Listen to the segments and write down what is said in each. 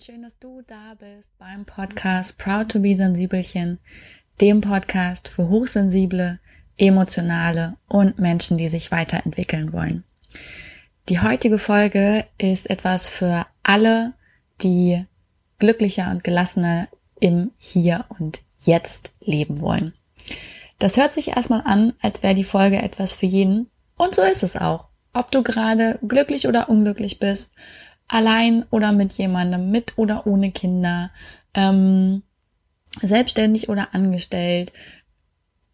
und schön, dass du da bist beim Podcast Proud to be Sensibelchen, dem Podcast für hochsensible, emotionale und Menschen, die sich weiterentwickeln wollen. Die heutige Folge ist etwas für alle, die glücklicher und gelassener im Hier und Jetzt leben wollen. Das hört sich erstmal an, als wäre die Folge etwas für jeden. Und so ist es auch. Ob du gerade glücklich oder unglücklich bist, allein oder mit jemandem, mit oder ohne Kinder, ähm, selbstständig oder angestellt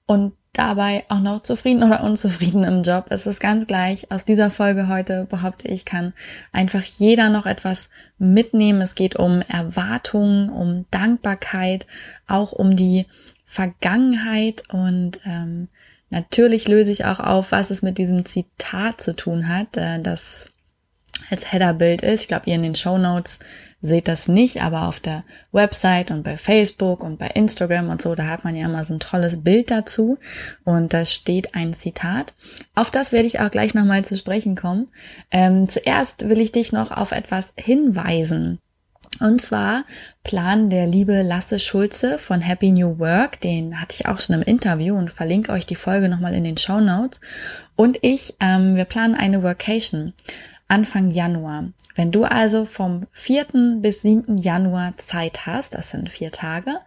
und dabei auch noch zufrieden oder unzufrieden im Job. Es ist ganz gleich. Aus dieser Folge heute behaupte ich, kann einfach jeder noch etwas mitnehmen. Es geht um Erwartungen, um Dankbarkeit, auch um die Vergangenheit und ähm, natürlich löse ich auch auf, was es mit diesem Zitat zu tun hat, äh, das als Headerbild ist. Ich glaube, ihr in den Show Notes seht das nicht, aber auf der Website und bei Facebook und bei Instagram und so, da hat man ja immer so ein tolles Bild dazu und da steht ein Zitat. Auf das werde ich auch gleich nochmal zu sprechen kommen. Ähm, zuerst will ich dich noch auf etwas hinweisen. Und zwar Plan der liebe Lasse Schulze von Happy New Work, den hatte ich auch schon im Interview und verlinke euch die Folge nochmal in den Show Notes. Und ich, ähm, wir planen eine Workation. Anfang Januar. Wenn du also vom 4. bis 7. Januar Zeit hast, das sind vier Tage,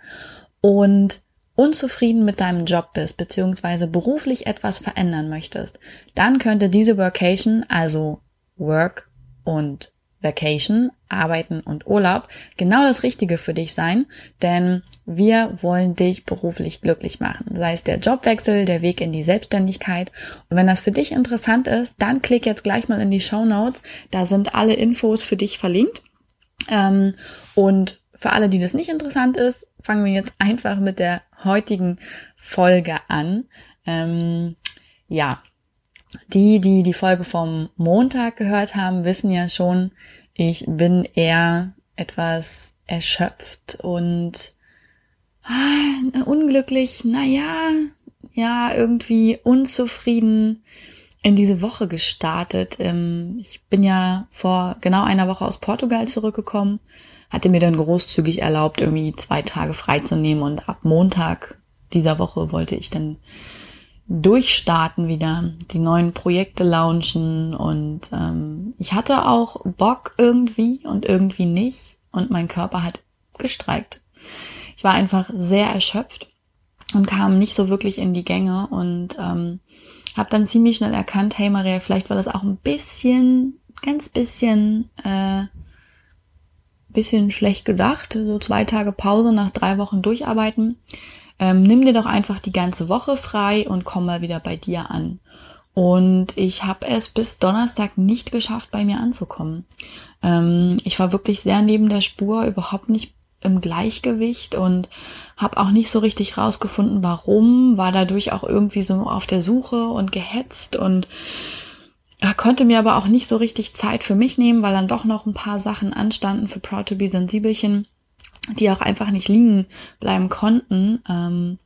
und unzufrieden mit deinem Job bist, beziehungsweise beruflich etwas verändern möchtest, dann könnte diese Workation, also Work und Vacation, Arbeiten und Urlaub genau das Richtige für dich sein, denn wir wollen dich beruflich glücklich machen. Sei es der Jobwechsel, der Weg in die Selbstständigkeit. Und wenn das für dich interessant ist, dann klick jetzt gleich mal in die Show Notes. Da sind alle Infos für dich verlinkt. Ähm, und für alle, die das nicht interessant ist, fangen wir jetzt einfach mit der heutigen Folge an. Ähm, ja, die, die die Folge vom Montag gehört haben, wissen ja schon, ich bin eher etwas erschöpft und ah, unglücklich, naja, ja, irgendwie unzufrieden in diese Woche gestartet. Ähm, ich bin ja vor genau einer Woche aus Portugal zurückgekommen, hatte mir dann großzügig erlaubt, irgendwie zwei Tage freizunehmen und ab Montag dieser Woche wollte ich dann durchstarten wieder, die neuen Projekte launchen und ähm, ich hatte auch Bock irgendwie und irgendwie nicht und mein Körper hat gestreikt. Ich war einfach sehr erschöpft und kam nicht so wirklich in die Gänge und ähm, habe dann ziemlich schnell erkannt, hey Maria, vielleicht war das auch ein bisschen, ganz bisschen, äh, bisschen schlecht gedacht, so zwei Tage Pause nach drei Wochen durcharbeiten ähm, nimm dir doch einfach die ganze Woche frei und komm mal wieder bei dir an. Und ich habe es bis Donnerstag nicht geschafft, bei mir anzukommen. Ähm, ich war wirklich sehr neben der Spur, überhaupt nicht im Gleichgewicht und habe auch nicht so richtig rausgefunden, warum, war dadurch auch irgendwie so auf der Suche und gehetzt und ja, konnte mir aber auch nicht so richtig Zeit für mich nehmen, weil dann doch noch ein paar Sachen anstanden für Proud to be Sensibelchen die auch einfach nicht liegen bleiben konnten. Ähm,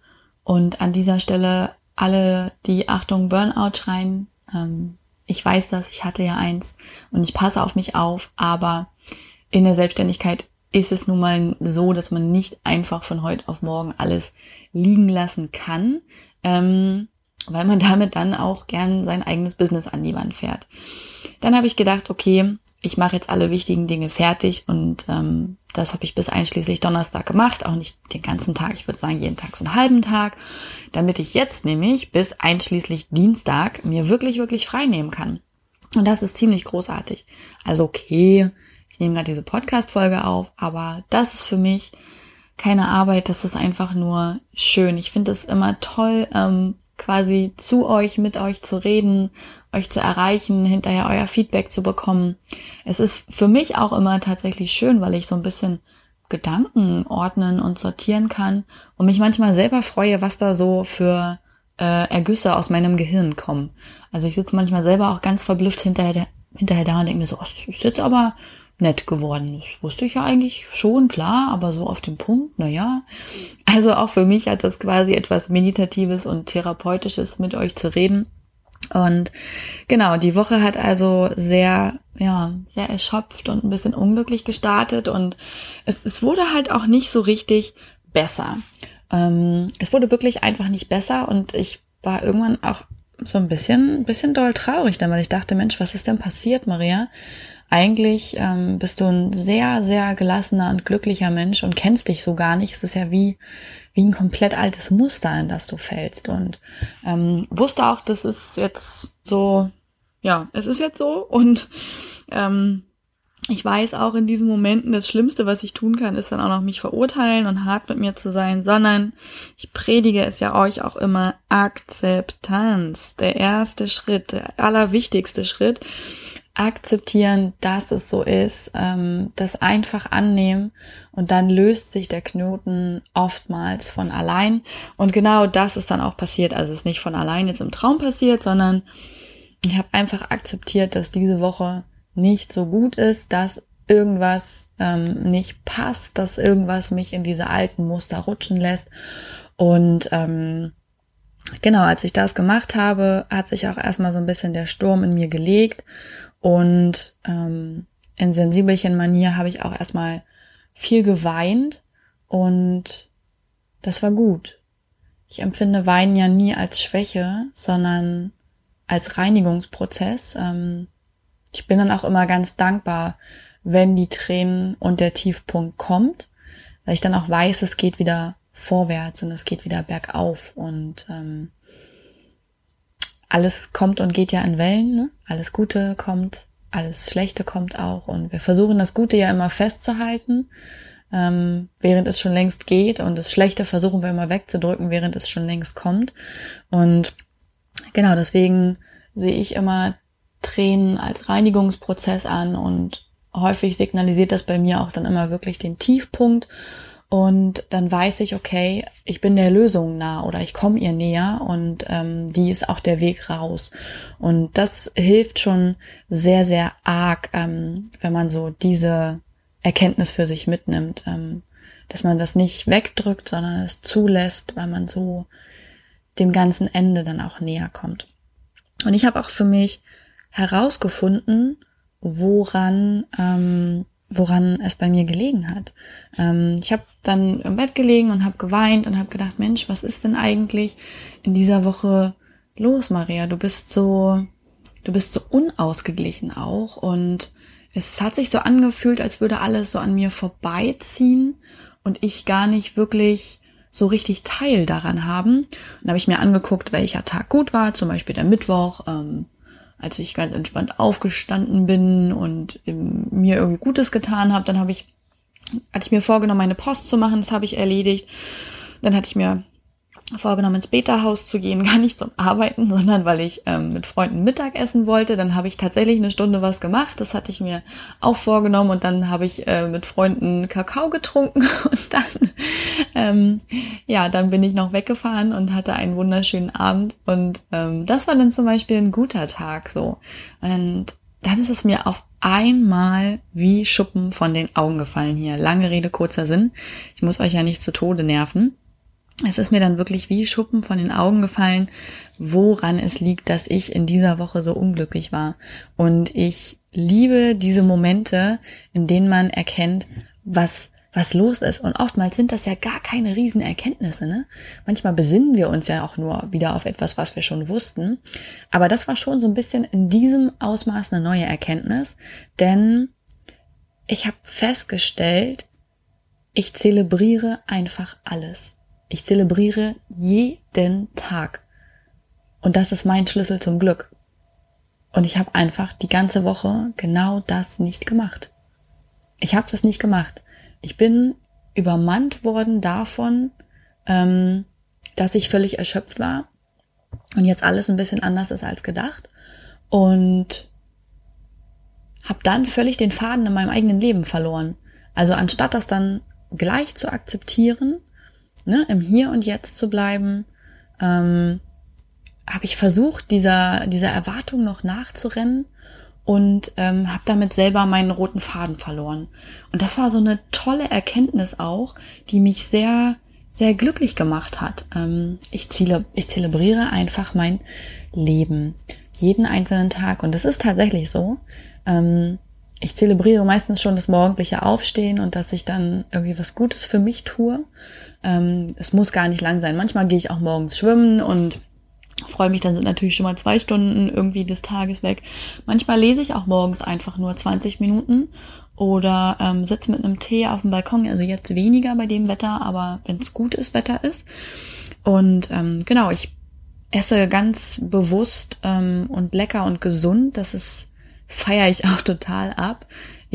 und an dieser Stelle alle, die Achtung Burnout schreien, ähm, ich weiß das, ich hatte ja eins und ich passe auf mich auf, aber in der Selbstständigkeit ist es nun mal so, dass man nicht einfach von heute auf morgen alles liegen lassen kann, ähm, weil man damit dann auch gern sein eigenes Business an die Wand fährt. Dann habe ich gedacht, okay, ich mache jetzt alle wichtigen Dinge fertig und ähm, das habe ich bis einschließlich Donnerstag gemacht, auch nicht den ganzen Tag, ich würde sagen jeden Tag so einen halben Tag, damit ich jetzt nämlich bis einschließlich Dienstag mir wirklich, wirklich frei nehmen kann. Und das ist ziemlich großartig. Also okay, ich nehme gerade diese Podcast-Folge auf, aber das ist für mich keine Arbeit, das ist einfach nur schön. Ich finde es immer toll, ähm, quasi zu euch, mit euch zu reden, euch zu erreichen, hinterher euer Feedback zu bekommen. Es ist für mich auch immer tatsächlich schön, weil ich so ein bisschen Gedanken ordnen und sortieren kann und mich manchmal selber freue, was da so für äh, Ergüsse aus meinem Gehirn kommen. Also ich sitze manchmal selber auch ganz verblüfft hinterher, hinterher da und denke mir so, oh, das ist jetzt aber nett geworden. Das wusste ich ja eigentlich schon, klar, aber so auf dem Punkt, na ja. Also auch für mich hat das quasi etwas Meditatives und Therapeutisches mit euch zu reden. Und genau, die Woche hat also sehr, ja, sehr erschöpft und ein bisschen unglücklich gestartet und es, es wurde halt auch nicht so richtig besser. Ähm, es wurde wirklich einfach nicht besser und ich war irgendwann auch so ein bisschen, ein bisschen doll traurig, dann, weil ich dachte, Mensch, was ist denn passiert, Maria? Eigentlich ähm, bist du ein sehr, sehr gelassener und glücklicher Mensch und kennst dich so gar nicht. Es ist ja wie, wie ein komplett altes Muster, in das du fällst. Und ähm, wusste auch, das ist jetzt so, ja, es ist jetzt so. Und ähm, ich weiß auch in diesen Momenten, das Schlimmste, was ich tun kann, ist dann auch noch mich verurteilen und hart mit mir zu sein, sondern ich predige es ja euch auch immer Akzeptanz. Der erste Schritt, der allerwichtigste Schritt. Akzeptieren, dass es so ist, ähm, das einfach annehmen und dann löst sich der Knoten oftmals von allein. Und genau das ist dann auch passiert. Also es ist nicht von allein jetzt im Traum passiert, sondern ich habe einfach akzeptiert, dass diese Woche nicht so gut ist, dass irgendwas ähm, nicht passt, dass irgendwas mich in diese alten Muster rutschen lässt. Und ähm, genau, als ich das gemacht habe, hat sich auch erstmal so ein bisschen der Sturm in mir gelegt. Und ähm, in sensibelchen Manier habe ich auch erstmal viel geweint und das war gut. Ich empfinde Weinen ja nie als Schwäche, sondern als Reinigungsprozess. Ähm, ich bin dann auch immer ganz dankbar, wenn die Tränen und der Tiefpunkt kommt, weil ich dann auch weiß, es geht wieder vorwärts und es geht wieder bergauf und ähm, alles kommt und geht ja in Wellen, ne? alles Gute kommt, alles Schlechte kommt auch. Und wir versuchen das Gute ja immer festzuhalten, ähm, während es schon längst geht und das Schlechte versuchen wir immer wegzudrücken, während es schon längst kommt. Und genau deswegen sehe ich immer Tränen als Reinigungsprozess an und häufig signalisiert das bei mir auch dann immer wirklich den Tiefpunkt und dann weiß ich, okay, ich bin der Lösung nah oder ich komme ihr näher und ähm, die ist auch der Weg raus. Und das hilft schon sehr, sehr arg, ähm, wenn man so diese Erkenntnis für sich mitnimmt, ähm, dass man das nicht wegdrückt, sondern es zulässt, weil man so dem ganzen Ende dann auch näher kommt. Und ich habe auch für mich herausgefunden, woran ähm, woran es bei mir gelegen hat. Ähm, ich habe dann im Bett gelegen und habe geweint und habe gedacht, Mensch, was ist denn eigentlich in dieser Woche los, Maria? Du bist so, du bist so unausgeglichen auch und es hat sich so angefühlt, als würde alles so an mir vorbeiziehen und ich gar nicht wirklich so richtig Teil daran haben. Und da habe ich mir angeguckt, welcher Tag gut war, zum Beispiel der Mittwoch, ähm, als ich ganz entspannt aufgestanden bin und mir irgendwie Gutes getan habe, dann habe ich, hatte ich mir vorgenommen, meine Post zu machen, das habe ich erledigt. Dann hatte ich mir vorgenommen, ins Beta-Haus zu gehen, gar nicht zum Arbeiten, sondern weil ich ähm, mit Freunden Mittag essen wollte. Dann habe ich tatsächlich eine Stunde was gemacht. Das hatte ich mir auch vorgenommen und dann habe ich äh, mit Freunden Kakao getrunken und dann, ähm, ja, dann bin ich noch weggefahren und hatte einen wunderschönen Abend und ähm, das war dann zum Beispiel ein guter Tag so. Und dann ist es mir auf einmal wie Schuppen von den Augen gefallen hier. Lange Rede, kurzer Sinn. Ich muss euch ja nicht zu Tode nerven es ist mir dann wirklich wie Schuppen von den Augen gefallen, woran es liegt, dass ich in dieser Woche so unglücklich war. Und ich liebe diese Momente, in denen man erkennt, was was los ist. Und oftmals sind das ja gar keine Riesenerkenntnisse. Ne? Manchmal besinnen wir uns ja auch nur wieder auf etwas, was wir schon wussten. Aber das war schon so ein bisschen in diesem Ausmaß eine neue Erkenntnis. Denn ich habe festgestellt, ich zelebriere einfach alles. Ich zelebriere jeden Tag. Und das ist mein Schlüssel zum Glück. Und ich habe einfach die ganze Woche genau das nicht gemacht. Ich habe das nicht gemacht. Ich bin übermannt worden davon, ähm, dass ich völlig erschöpft war und jetzt alles ein bisschen anders ist als gedacht und habe dann völlig den Faden in meinem eigenen Leben verloren. Also anstatt das dann gleich zu akzeptieren ne, im Hier und Jetzt zu bleiben, ähm, habe ich versucht, dieser, dieser Erwartung noch nachzurennen und ähm, habe damit selber meinen roten Faden verloren. Und das war so eine tolle Erkenntnis auch, die mich sehr, sehr glücklich gemacht hat. Ähm, ich, ziele, ich zelebriere einfach mein Leben. jeden einzelnen Tag. Und das ist tatsächlich so. Ähm, ich zelebriere meistens schon das morgendliche Aufstehen und dass ich dann irgendwie was Gutes für mich tue. Ähm, es muss gar nicht lang sein. Manchmal gehe ich auch morgens schwimmen und freue mich, dann sind natürlich schon mal zwei Stunden irgendwie des Tages weg. Manchmal lese ich auch morgens einfach nur 20 Minuten oder ähm, sitze mit einem Tee auf dem Balkon. Also jetzt weniger bei dem Wetter, aber wenn es gutes Wetter ist. Und ähm, genau, ich esse ganz bewusst ähm, und lecker und gesund. Das ist feiere ich auch total ab.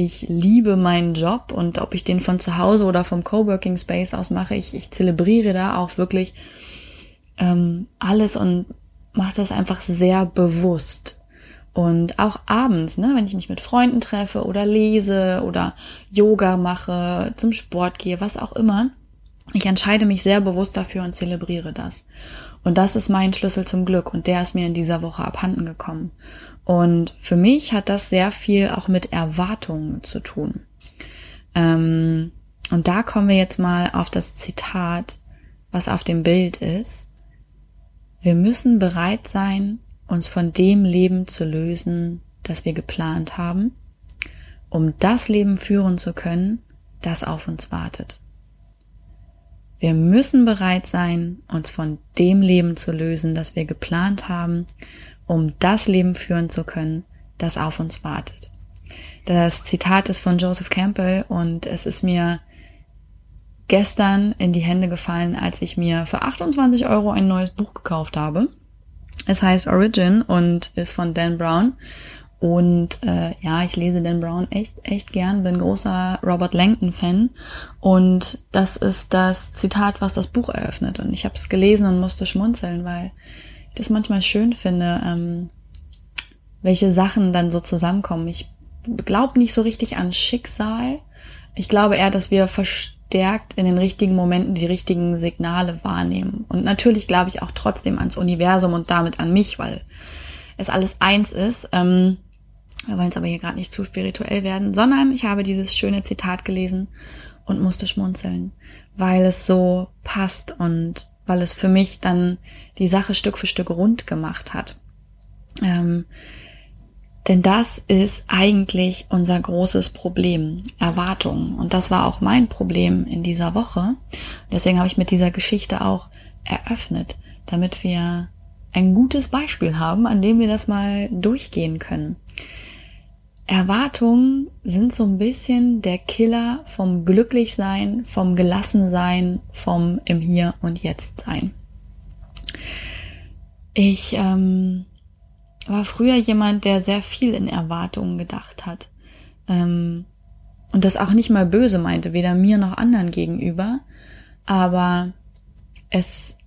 Ich liebe meinen Job und ob ich den von zu Hause oder vom Coworking Space aus mache, ich, ich zelebriere da auch wirklich ähm, alles und mache das einfach sehr bewusst. Und auch abends, ne, wenn ich mich mit Freunden treffe oder lese oder Yoga mache, zum Sport gehe, was auch immer, ich entscheide mich sehr bewusst dafür und zelebriere das. Und das ist mein Schlüssel zum Glück und der ist mir in dieser Woche abhanden gekommen. Und für mich hat das sehr viel auch mit Erwartungen zu tun. Ähm, und da kommen wir jetzt mal auf das Zitat, was auf dem Bild ist. Wir müssen bereit sein, uns von dem Leben zu lösen, das wir geplant haben, um das Leben führen zu können, das auf uns wartet. Wir müssen bereit sein, uns von dem Leben zu lösen, das wir geplant haben, um das Leben führen zu können, das auf uns wartet. Das Zitat ist von Joseph Campbell und es ist mir gestern in die Hände gefallen, als ich mir für 28 Euro ein neues Buch gekauft habe. Es heißt Origin und ist von Dan Brown und äh, ja, ich lese Dan Brown echt, echt gern, bin großer Robert Langton-Fan. Und das ist das Zitat, was das Buch eröffnet. Und ich habe es gelesen und musste schmunzeln, weil das manchmal schön finde, ähm, welche Sachen dann so zusammenkommen. Ich glaube nicht so richtig an Schicksal. Ich glaube eher, dass wir verstärkt in den richtigen Momenten die richtigen Signale wahrnehmen. Und natürlich glaube ich auch trotzdem ans Universum und damit an mich, weil es alles eins ist. Ähm, wir wollen es aber hier gerade nicht zu spirituell werden, sondern ich habe dieses schöne Zitat gelesen und musste schmunzeln, weil es so passt und weil es für mich dann die Sache Stück für Stück rund gemacht hat. Ähm, denn das ist eigentlich unser großes Problem, Erwartungen. Und das war auch mein Problem in dieser Woche. Deswegen habe ich mit dieser Geschichte auch eröffnet, damit wir ein gutes Beispiel haben, an dem wir das mal durchgehen können. Erwartungen sind so ein bisschen der Killer vom Glücklichsein, vom Gelassensein, vom im Hier und Jetzt sein. Ich ähm, war früher jemand, der sehr viel in Erwartungen gedacht hat. Ähm, und das auch nicht mal böse meinte, weder mir noch anderen gegenüber. Aber es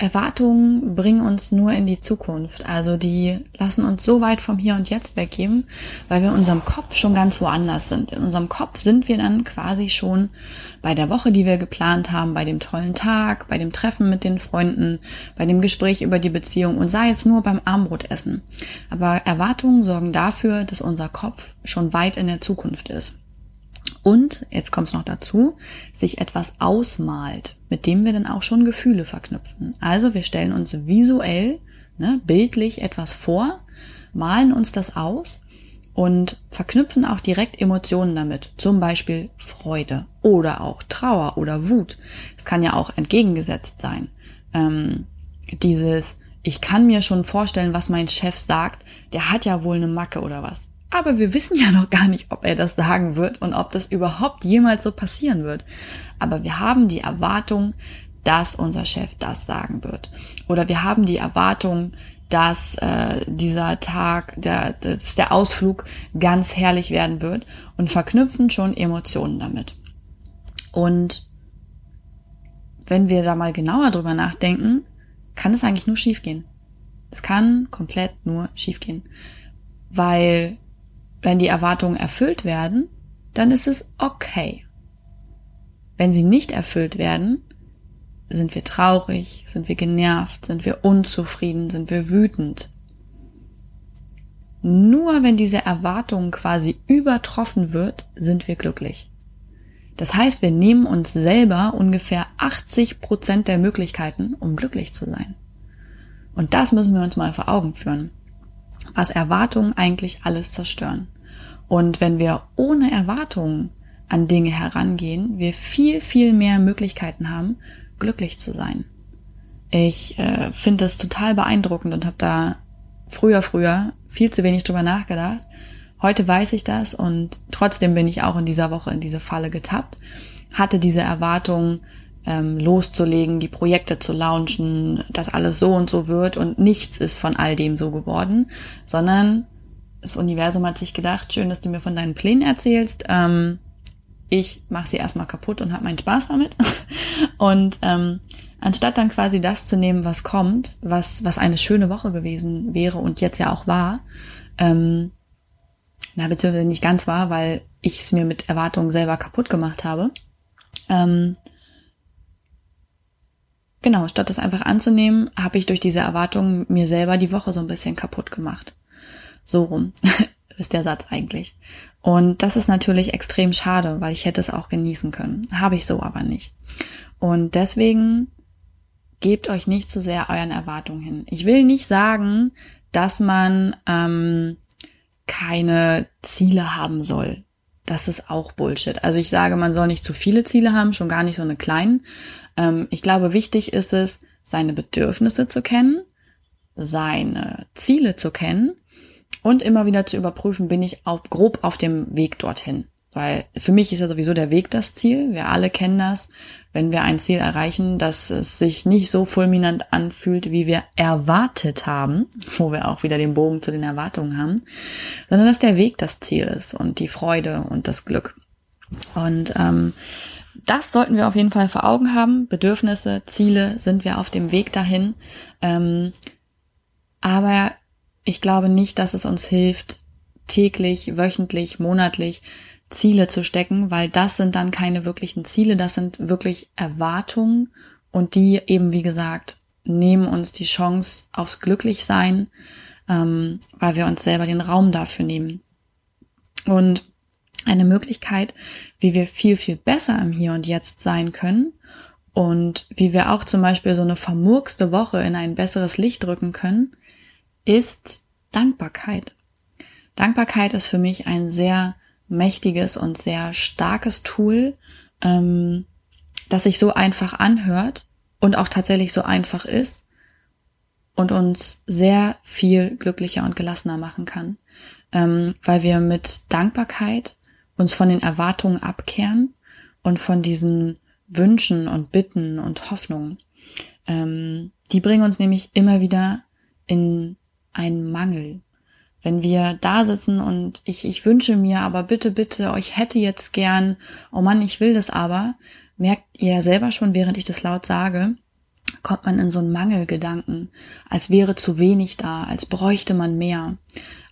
Erwartungen bringen uns nur in die Zukunft. Also die lassen uns so weit vom Hier und Jetzt weggeben, weil wir in unserem Kopf schon ganz woanders sind. In unserem Kopf sind wir dann quasi schon bei der Woche, die wir geplant haben, bei dem tollen Tag, bei dem Treffen mit den Freunden, bei dem Gespräch über die Beziehung und sei es nur beim Armbrotessen. Aber Erwartungen sorgen dafür, dass unser Kopf schon weit in der Zukunft ist. Und, jetzt kommt es noch dazu, sich etwas ausmalt, mit dem wir dann auch schon Gefühle verknüpfen. Also wir stellen uns visuell, ne, bildlich etwas vor, malen uns das aus und verknüpfen auch direkt Emotionen damit. Zum Beispiel Freude oder auch Trauer oder Wut. Es kann ja auch entgegengesetzt sein. Ähm, dieses, ich kann mir schon vorstellen, was mein Chef sagt, der hat ja wohl eine Macke oder was. Aber wir wissen ja noch gar nicht, ob er das sagen wird und ob das überhaupt jemals so passieren wird. Aber wir haben die Erwartung, dass unser Chef das sagen wird. Oder wir haben die Erwartung, dass äh, dieser Tag, der, dass der Ausflug ganz herrlich werden wird und verknüpfen schon Emotionen damit. Und wenn wir da mal genauer drüber nachdenken, kann es eigentlich nur schiefgehen. Es kann komplett nur schiefgehen. Weil wenn die Erwartungen erfüllt werden, dann ist es okay. Wenn sie nicht erfüllt werden, sind wir traurig, sind wir genervt, sind wir unzufrieden, sind wir wütend. Nur wenn diese Erwartung quasi übertroffen wird, sind wir glücklich. Das heißt, wir nehmen uns selber ungefähr 80 Prozent der Möglichkeiten, um glücklich zu sein. Und das müssen wir uns mal vor Augen führen. Was Erwartungen eigentlich alles zerstören. Und wenn wir ohne Erwartungen an Dinge herangehen, wir viel, viel mehr Möglichkeiten haben, glücklich zu sein. Ich äh, finde das total beeindruckend und habe da früher, früher viel zu wenig drüber nachgedacht. Heute weiß ich das und trotzdem bin ich auch in dieser Woche in diese Falle getappt, hatte diese Erwartung, ähm, loszulegen, die Projekte zu launchen, dass alles so und so wird und nichts ist von all dem so geworden, sondern das Universum hat sich gedacht, schön, dass du mir von deinen Plänen erzählst. Ähm, ich mache sie erstmal kaputt und habe meinen Spaß damit. und ähm, anstatt dann quasi das zu nehmen, was kommt, was, was eine schöne Woche gewesen wäre und jetzt ja auch war, ähm, na, beziehungsweise nicht ganz war, weil ich es mir mit Erwartungen selber kaputt gemacht habe, ähm, Genau, statt das einfach anzunehmen, habe ich durch diese Erwartungen mir selber die Woche so ein bisschen kaputt gemacht. So rum ist der Satz eigentlich. Und das ist natürlich extrem schade, weil ich hätte es auch genießen können. Habe ich so aber nicht. Und deswegen gebt euch nicht zu sehr euren Erwartungen hin. Ich will nicht sagen, dass man ähm, keine Ziele haben soll. Das ist auch Bullshit. Also ich sage, man soll nicht zu viele Ziele haben, schon gar nicht so eine kleinen. Ähm, ich glaube, wichtig ist es, seine Bedürfnisse zu kennen, seine Ziele zu kennen und immer wieder zu überprüfen, bin ich auch grob auf dem Weg dorthin. Weil für mich ist ja sowieso der Weg das Ziel. Wir alle kennen das, wenn wir ein Ziel erreichen, dass es sich nicht so fulminant anfühlt, wie wir erwartet haben, wo wir auch wieder den Bogen zu den Erwartungen haben, sondern dass der Weg das Ziel ist und die Freude und das Glück. Und ähm, das sollten wir auf jeden Fall vor Augen haben. Bedürfnisse, Ziele sind wir auf dem Weg dahin. Ähm, aber ich glaube nicht, dass es uns hilft, täglich, wöchentlich, monatlich Ziele zu stecken, weil das sind dann keine wirklichen Ziele, das sind wirklich Erwartungen und die eben, wie gesagt, nehmen uns die Chance aufs Glücklichsein, ähm, weil wir uns selber den Raum dafür nehmen. Und eine Möglichkeit, wie wir viel, viel besser im Hier und Jetzt sein können und wie wir auch zum Beispiel so eine vermurkste Woche in ein besseres Licht rücken können, ist Dankbarkeit. Dankbarkeit ist für mich ein sehr mächtiges und sehr starkes Tool, ähm, das sich so einfach anhört und auch tatsächlich so einfach ist und uns sehr viel glücklicher und gelassener machen kann, ähm, weil wir mit Dankbarkeit uns von den Erwartungen abkehren und von diesen Wünschen und Bitten und Hoffnungen. Ähm, die bringen uns nämlich immer wieder in einen Mangel. Wenn wir da sitzen und ich, ich wünsche mir, aber bitte, bitte, euch hätte jetzt gern, oh Mann, ich will das aber, merkt ihr selber schon, während ich das laut sage, kommt man in so einen Mangelgedanken, als wäre zu wenig da, als bräuchte man mehr.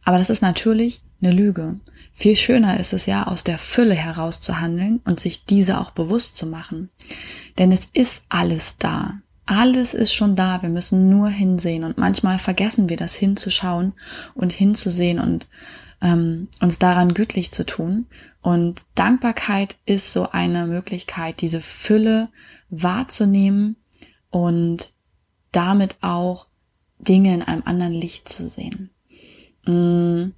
Aber das ist natürlich eine Lüge. Viel schöner ist es ja, aus der Fülle heraus zu handeln und sich diese auch bewusst zu machen. Denn es ist alles da. Alles ist schon da. Wir müssen nur hinsehen. Und manchmal vergessen wir das hinzuschauen und hinzusehen und ähm, uns daran gütlich zu tun. Und Dankbarkeit ist so eine Möglichkeit, diese Fülle wahrzunehmen und damit auch Dinge in einem anderen Licht zu sehen. Mm.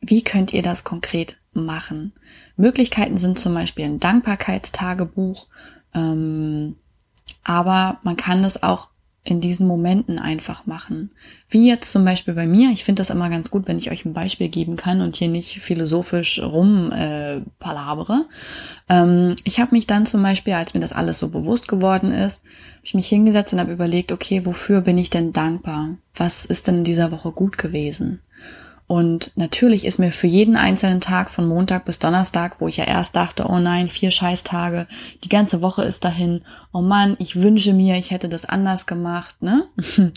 Wie könnt ihr das konkret machen? Möglichkeiten sind zum Beispiel ein Dankbarkeitstagebuch, ähm, aber man kann das auch in diesen Momenten einfach machen. Wie jetzt zum Beispiel bei mir. Ich finde das immer ganz gut, wenn ich euch ein Beispiel geben kann und hier nicht philosophisch rum äh, palabere. Ähm, ich habe mich dann zum Beispiel, als mir das alles so bewusst geworden ist, hab ich mich hingesetzt und habe überlegt, okay, wofür bin ich denn dankbar? Was ist denn in dieser Woche gut gewesen? Und natürlich ist mir für jeden einzelnen Tag von Montag bis Donnerstag, wo ich ja erst dachte, oh nein, vier Scheißtage, die ganze Woche ist dahin, oh Mann, ich wünsche mir, ich hätte das anders gemacht, ne?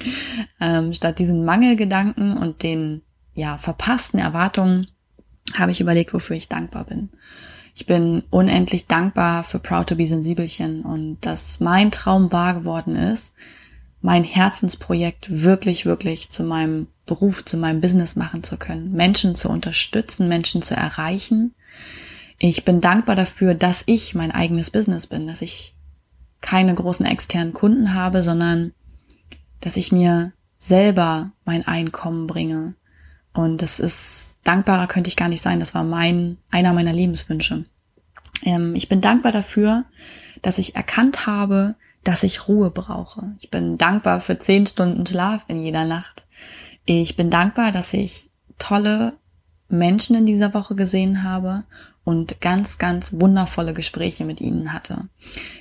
ähm, statt diesen Mangelgedanken und den, ja, verpassten Erwartungen habe ich überlegt, wofür ich dankbar bin. Ich bin unendlich dankbar für Proud to be Sensibelchen und dass mein Traum wahr geworden ist, mein Herzensprojekt wirklich, wirklich zu meinem Beruf, zu meinem Business machen zu können, Menschen zu unterstützen, Menschen zu erreichen. Ich bin dankbar dafür, dass ich mein eigenes Business bin, dass ich keine großen externen Kunden habe, sondern dass ich mir selber mein Einkommen bringe. Und das ist, dankbarer könnte ich gar nicht sein. Das war mein, einer meiner Lebenswünsche. Ähm, ich bin dankbar dafür, dass ich erkannt habe, dass ich Ruhe brauche. Ich bin dankbar für zehn Stunden Schlaf in jeder Nacht. Ich bin dankbar, dass ich tolle Menschen in dieser Woche gesehen habe und ganz, ganz wundervolle Gespräche mit ihnen hatte.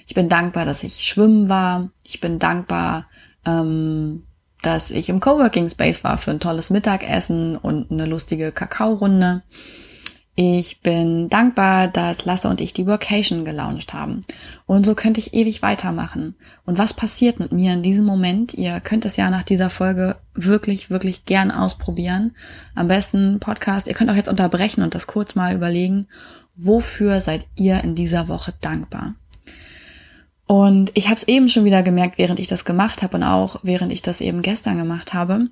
Ich bin dankbar, dass ich schwimmen war. Ich bin dankbar, ähm, dass ich im Coworking Space war für ein tolles Mittagessen und eine lustige Kakaorunde. Ich bin dankbar, dass Lasse und ich die Workation gelauncht haben. Und so könnte ich ewig weitermachen. Und was passiert mit mir in diesem Moment? Ihr könnt es ja nach dieser Folge wirklich, wirklich gern ausprobieren. Am besten Podcast. Ihr könnt auch jetzt unterbrechen und das kurz mal überlegen. Wofür seid ihr in dieser Woche dankbar? Und ich habe es eben schon wieder gemerkt, während ich das gemacht habe und auch während ich das eben gestern gemacht habe,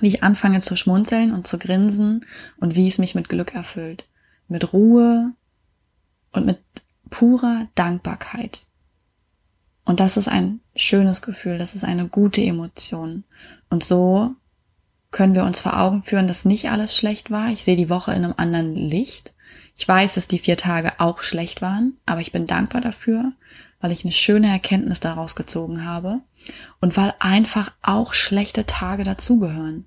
wie ich anfange zu schmunzeln und zu grinsen und wie es mich mit Glück erfüllt mit Ruhe und mit purer Dankbarkeit. Und das ist ein schönes Gefühl, das ist eine gute Emotion. Und so können wir uns vor Augen führen, dass nicht alles schlecht war. Ich sehe die Woche in einem anderen Licht. Ich weiß, dass die vier Tage auch schlecht waren, aber ich bin dankbar dafür, weil ich eine schöne Erkenntnis daraus gezogen habe und weil einfach auch schlechte Tage dazugehören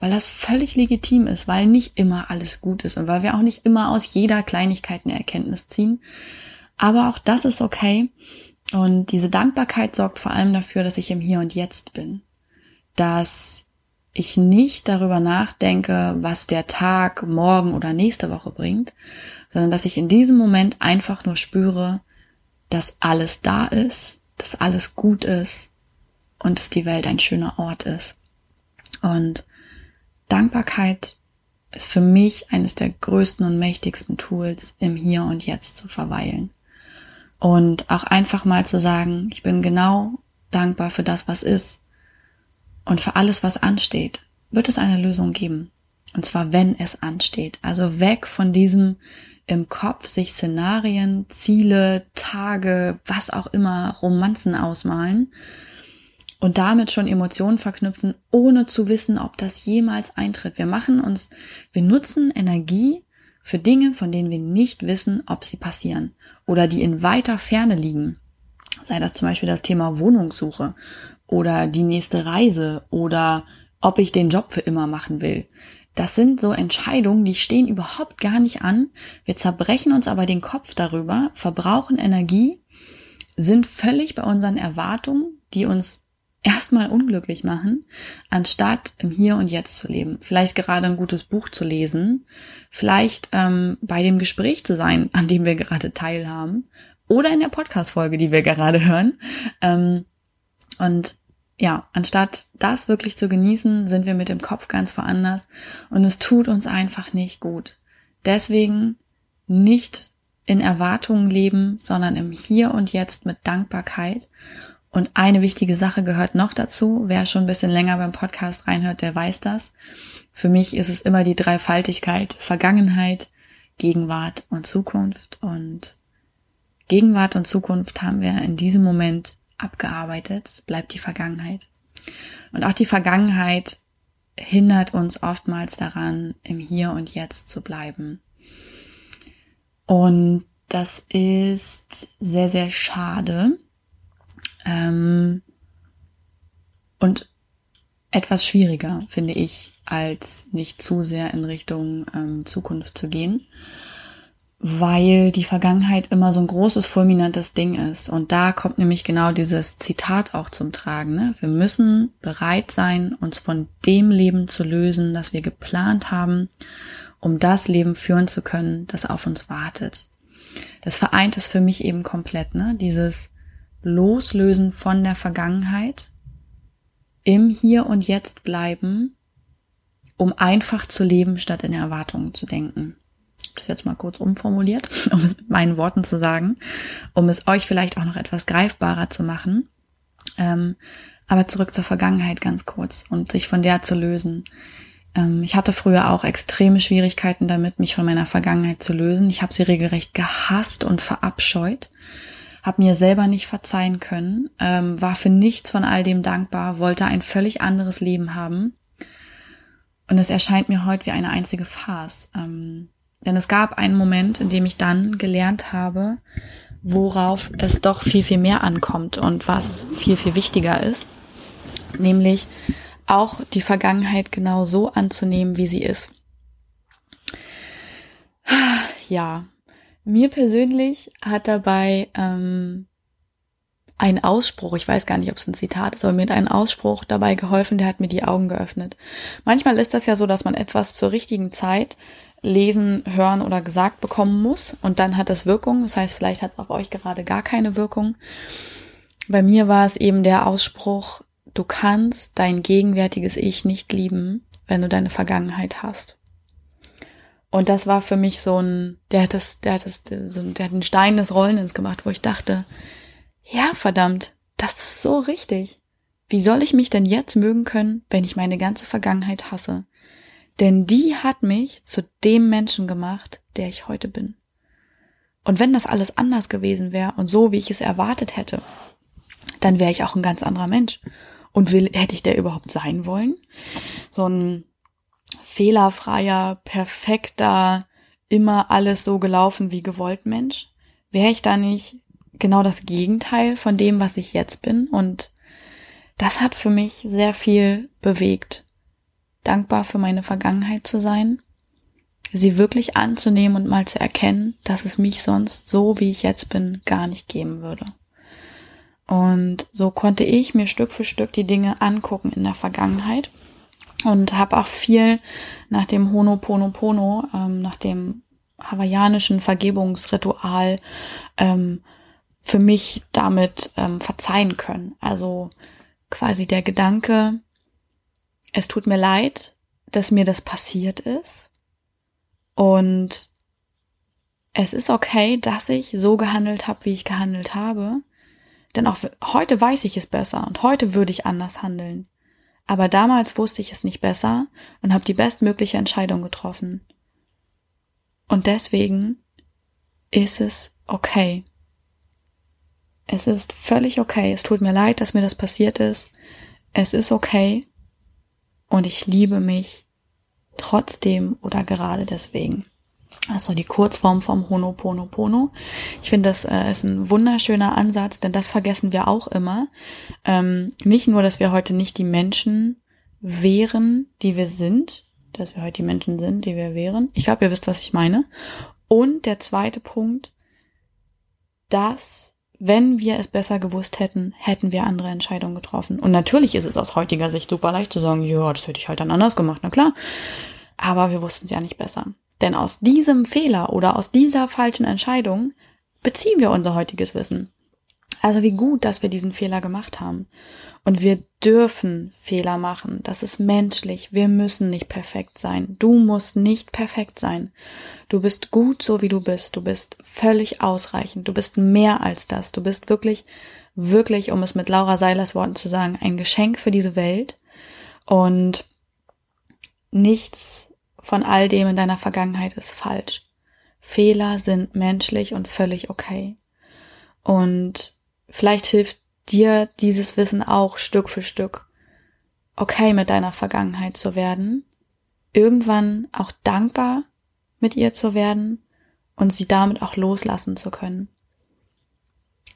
weil das völlig legitim ist, weil nicht immer alles gut ist und weil wir auch nicht immer aus jeder Kleinigkeit eine Erkenntnis ziehen. Aber auch das ist okay. Und diese Dankbarkeit sorgt vor allem dafür, dass ich im Hier und Jetzt bin. Dass ich nicht darüber nachdenke, was der Tag morgen oder nächste Woche bringt, sondern dass ich in diesem Moment einfach nur spüre, dass alles da ist, dass alles gut ist und dass die Welt ein schöner Ort ist. Und Dankbarkeit ist für mich eines der größten und mächtigsten Tools, im Hier und Jetzt zu verweilen. Und auch einfach mal zu sagen, ich bin genau dankbar für das, was ist und für alles, was ansteht, wird es eine Lösung geben. Und zwar, wenn es ansteht. Also weg von diesem im Kopf sich Szenarien, Ziele, Tage, was auch immer, Romanzen ausmalen, und damit schon Emotionen verknüpfen, ohne zu wissen, ob das jemals eintritt. Wir machen uns, wir nutzen Energie für Dinge, von denen wir nicht wissen, ob sie passieren oder die in weiter Ferne liegen. Sei das zum Beispiel das Thema Wohnungssuche oder die nächste Reise oder ob ich den Job für immer machen will. Das sind so Entscheidungen, die stehen überhaupt gar nicht an. Wir zerbrechen uns aber den Kopf darüber, verbrauchen Energie, sind völlig bei unseren Erwartungen, die uns erstmal unglücklich machen, anstatt im Hier und Jetzt zu leben. Vielleicht gerade ein gutes Buch zu lesen, vielleicht ähm, bei dem Gespräch zu sein, an dem wir gerade teilhaben, oder in der Podcast-Folge, die wir gerade hören. Ähm, und ja, anstatt das wirklich zu genießen, sind wir mit dem Kopf ganz woanders und es tut uns einfach nicht gut. Deswegen nicht in Erwartungen leben, sondern im Hier und Jetzt mit Dankbarkeit und eine wichtige Sache gehört noch dazu. Wer schon ein bisschen länger beim Podcast reinhört, der weiß das. Für mich ist es immer die Dreifaltigkeit Vergangenheit, Gegenwart und Zukunft. Und Gegenwart und Zukunft haben wir in diesem Moment abgearbeitet, bleibt die Vergangenheit. Und auch die Vergangenheit hindert uns oftmals daran, im Hier und Jetzt zu bleiben. Und das ist sehr, sehr schade, ähm, und etwas schwieriger, finde ich, als nicht zu sehr in Richtung ähm, Zukunft zu gehen, weil die Vergangenheit immer so ein großes, fulminantes Ding ist. Und da kommt nämlich genau dieses Zitat auch zum Tragen. Ne? Wir müssen bereit sein, uns von dem Leben zu lösen, das wir geplant haben, um das Leben führen zu können, das auf uns wartet. Das vereint es für mich eben komplett, ne? Dieses Loslösen von der Vergangenheit, im Hier und Jetzt bleiben, um einfach zu leben, statt in Erwartungen zu denken. Das jetzt mal kurz umformuliert, um es mit meinen Worten zu sagen, um es euch vielleicht auch noch etwas greifbarer zu machen. Ähm, aber zurück zur Vergangenheit ganz kurz und sich von der zu lösen. Ähm, ich hatte früher auch extreme Schwierigkeiten damit, mich von meiner Vergangenheit zu lösen. Ich habe sie regelrecht gehasst und verabscheut habe mir selber nicht verzeihen können, ähm, war für nichts von all dem dankbar, wollte ein völlig anderes Leben haben. Und es erscheint mir heute wie eine einzige Farce. Ähm, denn es gab einen Moment, in dem ich dann gelernt habe, worauf es doch viel, viel mehr ankommt und was viel, viel wichtiger ist. Nämlich auch die Vergangenheit genau so anzunehmen, wie sie ist. Ja, mir persönlich hat dabei ähm, ein Ausspruch, ich weiß gar nicht, ob es ein Zitat ist, aber mir hat ein Ausspruch dabei geholfen, der hat mir die Augen geöffnet. Manchmal ist das ja so, dass man etwas zur richtigen Zeit lesen, hören oder gesagt bekommen muss und dann hat das Wirkung. Das heißt, vielleicht hat es auf euch gerade gar keine Wirkung. Bei mir war es eben der Ausspruch, du kannst dein gegenwärtiges Ich nicht lieben, wenn du deine Vergangenheit hast. Und das war für mich so ein, der hat das, der hat das, so, der hat einen Stein des Rollens gemacht, wo ich dachte, ja, verdammt, das ist so richtig. Wie soll ich mich denn jetzt mögen können, wenn ich meine ganze Vergangenheit hasse? Denn die hat mich zu dem Menschen gemacht, der ich heute bin. Und wenn das alles anders gewesen wäre und so, wie ich es erwartet hätte, dann wäre ich auch ein ganz anderer Mensch. Und will, hätte ich der überhaupt sein wollen? So ein fehlerfreier, perfekter, immer alles so gelaufen wie gewollt Mensch? Wäre ich da nicht genau das Gegenteil von dem, was ich jetzt bin? Und das hat für mich sehr viel bewegt. Dankbar für meine Vergangenheit zu sein, sie wirklich anzunehmen und mal zu erkennen, dass es mich sonst so, wie ich jetzt bin, gar nicht geben würde. Und so konnte ich mir Stück für Stück die Dinge angucken in der Vergangenheit und habe auch viel nach dem Honoponopono, ähm, nach dem hawaiianischen Vergebungsritual ähm, für mich damit ähm, verzeihen können. Also quasi der Gedanke, es tut mir leid, dass mir das passiert ist und es ist okay, dass ich so gehandelt habe, wie ich gehandelt habe. Denn auch heute weiß ich es besser und heute würde ich anders handeln. Aber damals wusste ich es nicht besser und habe die bestmögliche Entscheidung getroffen. Und deswegen ist es okay. Es ist völlig okay. Es tut mir leid, dass mir das passiert ist. Es ist okay. Und ich liebe mich trotzdem oder gerade deswegen. Also die Kurzform vom Honoponopono. Ich finde, das äh, ist ein wunderschöner Ansatz, denn das vergessen wir auch immer. Ähm, nicht nur, dass wir heute nicht die Menschen wären, die wir sind, dass wir heute die Menschen sind, die wir wären. Ich glaube, ihr wisst, was ich meine. Und der zweite Punkt, dass wenn wir es besser gewusst hätten, hätten wir andere Entscheidungen getroffen. Und natürlich ist es aus heutiger Sicht super leicht zu sagen, ja, das hätte ich halt dann anders gemacht, na klar. Aber wir wussten es ja nicht besser. Denn aus diesem Fehler oder aus dieser falschen Entscheidung beziehen wir unser heutiges Wissen. Also wie gut, dass wir diesen Fehler gemacht haben. Und wir dürfen Fehler machen. Das ist menschlich. Wir müssen nicht perfekt sein. Du musst nicht perfekt sein. Du bist gut so, wie du bist. Du bist völlig ausreichend. Du bist mehr als das. Du bist wirklich, wirklich, um es mit Laura Seilers Worten zu sagen, ein Geschenk für diese Welt. Und nichts von all dem in deiner Vergangenheit ist falsch. Fehler sind menschlich und völlig okay. Und vielleicht hilft dir dieses Wissen auch Stück für Stück okay mit deiner Vergangenheit zu werden, irgendwann auch dankbar mit ihr zu werden und sie damit auch loslassen zu können.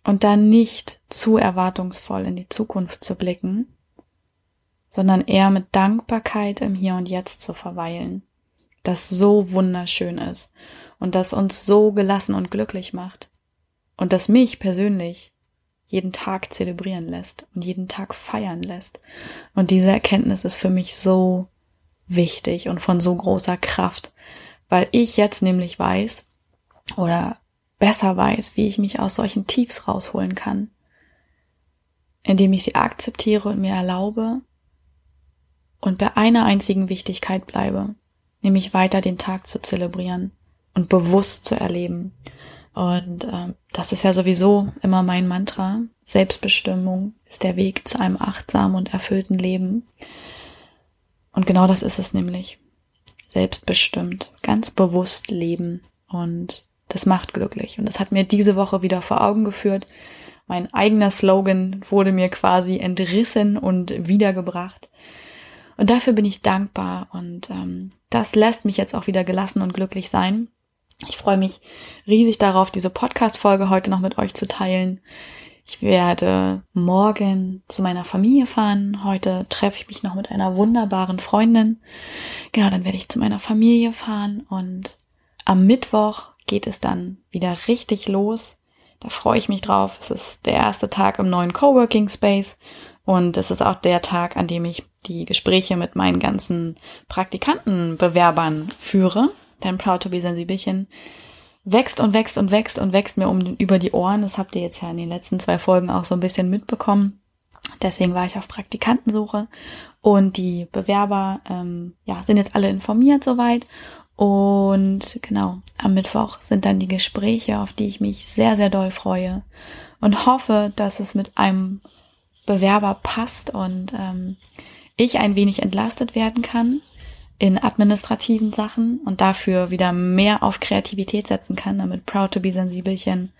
Und dann nicht zu erwartungsvoll in die Zukunft zu blicken, sondern eher mit Dankbarkeit im Hier und Jetzt zu verweilen das so wunderschön ist und das uns so gelassen und glücklich macht und das mich persönlich jeden Tag zelebrieren lässt und jeden Tag feiern lässt. Und diese Erkenntnis ist für mich so wichtig und von so großer Kraft, weil ich jetzt nämlich weiß oder besser weiß, wie ich mich aus solchen Tiefs rausholen kann, indem ich sie akzeptiere und mir erlaube und bei einer einzigen Wichtigkeit bleibe, nämlich weiter den Tag zu zelebrieren und bewusst zu erleben. Und äh, das ist ja sowieso immer mein Mantra. Selbstbestimmung ist der Weg zu einem achtsamen und erfüllten Leben. Und genau das ist es nämlich. Selbstbestimmt, ganz bewusst leben. Und das macht glücklich. Und das hat mir diese Woche wieder vor Augen geführt. Mein eigener Slogan wurde mir quasi entrissen und wiedergebracht. Und dafür bin ich dankbar und ähm, das lässt mich jetzt auch wieder gelassen und glücklich sein. Ich freue mich riesig darauf, diese Podcast-Folge heute noch mit euch zu teilen. Ich werde morgen zu meiner Familie fahren. Heute treffe ich mich noch mit einer wunderbaren Freundin. Genau, dann werde ich zu meiner Familie fahren und am Mittwoch geht es dann wieder richtig los. Da freue ich mich drauf. Es ist der erste Tag im neuen Coworking Space und es ist auch der Tag, an dem ich die Gespräche mit meinen ganzen Praktikantenbewerbern führe. Denn Proud to be Sensibelchen wächst und wächst und wächst und wächst mir um über die Ohren. Das habt ihr jetzt ja in den letzten zwei Folgen auch so ein bisschen mitbekommen. Deswegen war ich auf Praktikantensuche und die Bewerber ähm, ja, sind jetzt alle informiert soweit. Und genau, am Mittwoch sind dann die Gespräche, auf die ich mich sehr, sehr doll freue und hoffe, dass es mit einem Bewerber passt und ähm, ich ein wenig entlastet werden kann in administrativen Sachen und dafür wieder mehr auf Kreativität setzen kann, damit Proud to be Sensibelchen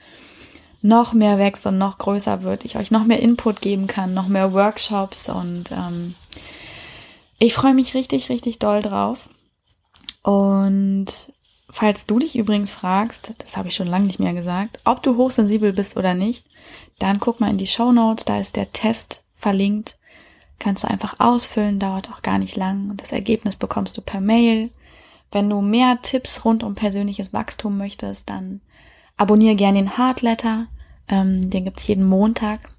noch mehr wächst und noch größer wird, ich euch noch mehr Input geben kann, noch mehr Workshops und ähm, ich freue mich richtig, richtig doll drauf. Und falls du dich übrigens fragst, das habe ich schon lange nicht mehr gesagt, ob du hochsensibel bist oder nicht, dann guck mal in die Show Notes, da ist der Test verlinkt kannst du einfach ausfüllen, dauert auch gar nicht lang. Das Ergebnis bekommst du per Mail. Wenn du mehr Tipps rund um persönliches Wachstum möchtest, dann abonniere gerne den Hardletter. Ähm, den gibt's jeden Montag.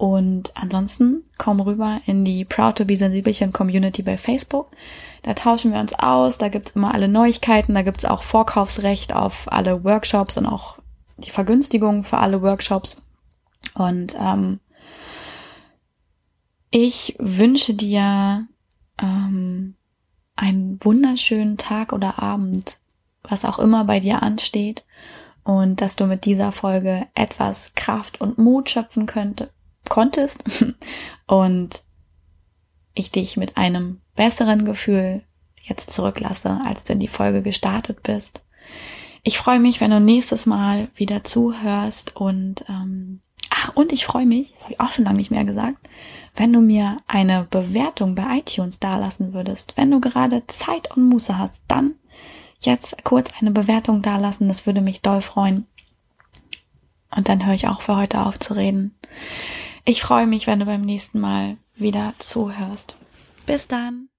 Und ansonsten komm rüber in die Proud to be Sensibelchen Community bei Facebook. Da tauschen wir uns aus, da gibt's immer alle Neuigkeiten, da gibt's auch Vorkaufsrecht auf alle Workshops und auch die Vergünstigung für alle Workshops. Und ähm, ich wünsche dir ähm, einen wunderschönen Tag oder Abend, was auch immer bei dir ansteht, und dass du mit dieser Folge etwas Kraft und Mut schöpfen könnte, konntest und ich dich mit einem besseren Gefühl jetzt zurücklasse, als du in die Folge gestartet bist. Ich freue mich, wenn du nächstes Mal wieder zuhörst und ähm, ach und ich freue mich, das habe ich auch schon lange nicht mehr gesagt, wenn du mir eine Bewertung bei iTunes dalassen würdest. Wenn du gerade Zeit und Muße hast, dann jetzt kurz eine Bewertung dalassen. Das würde mich doll freuen. Und dann höre ich auch für heute auf zu reden. Ich freue mich, wenn du beim nächsten Mal wieder zuhörst. Bis dann.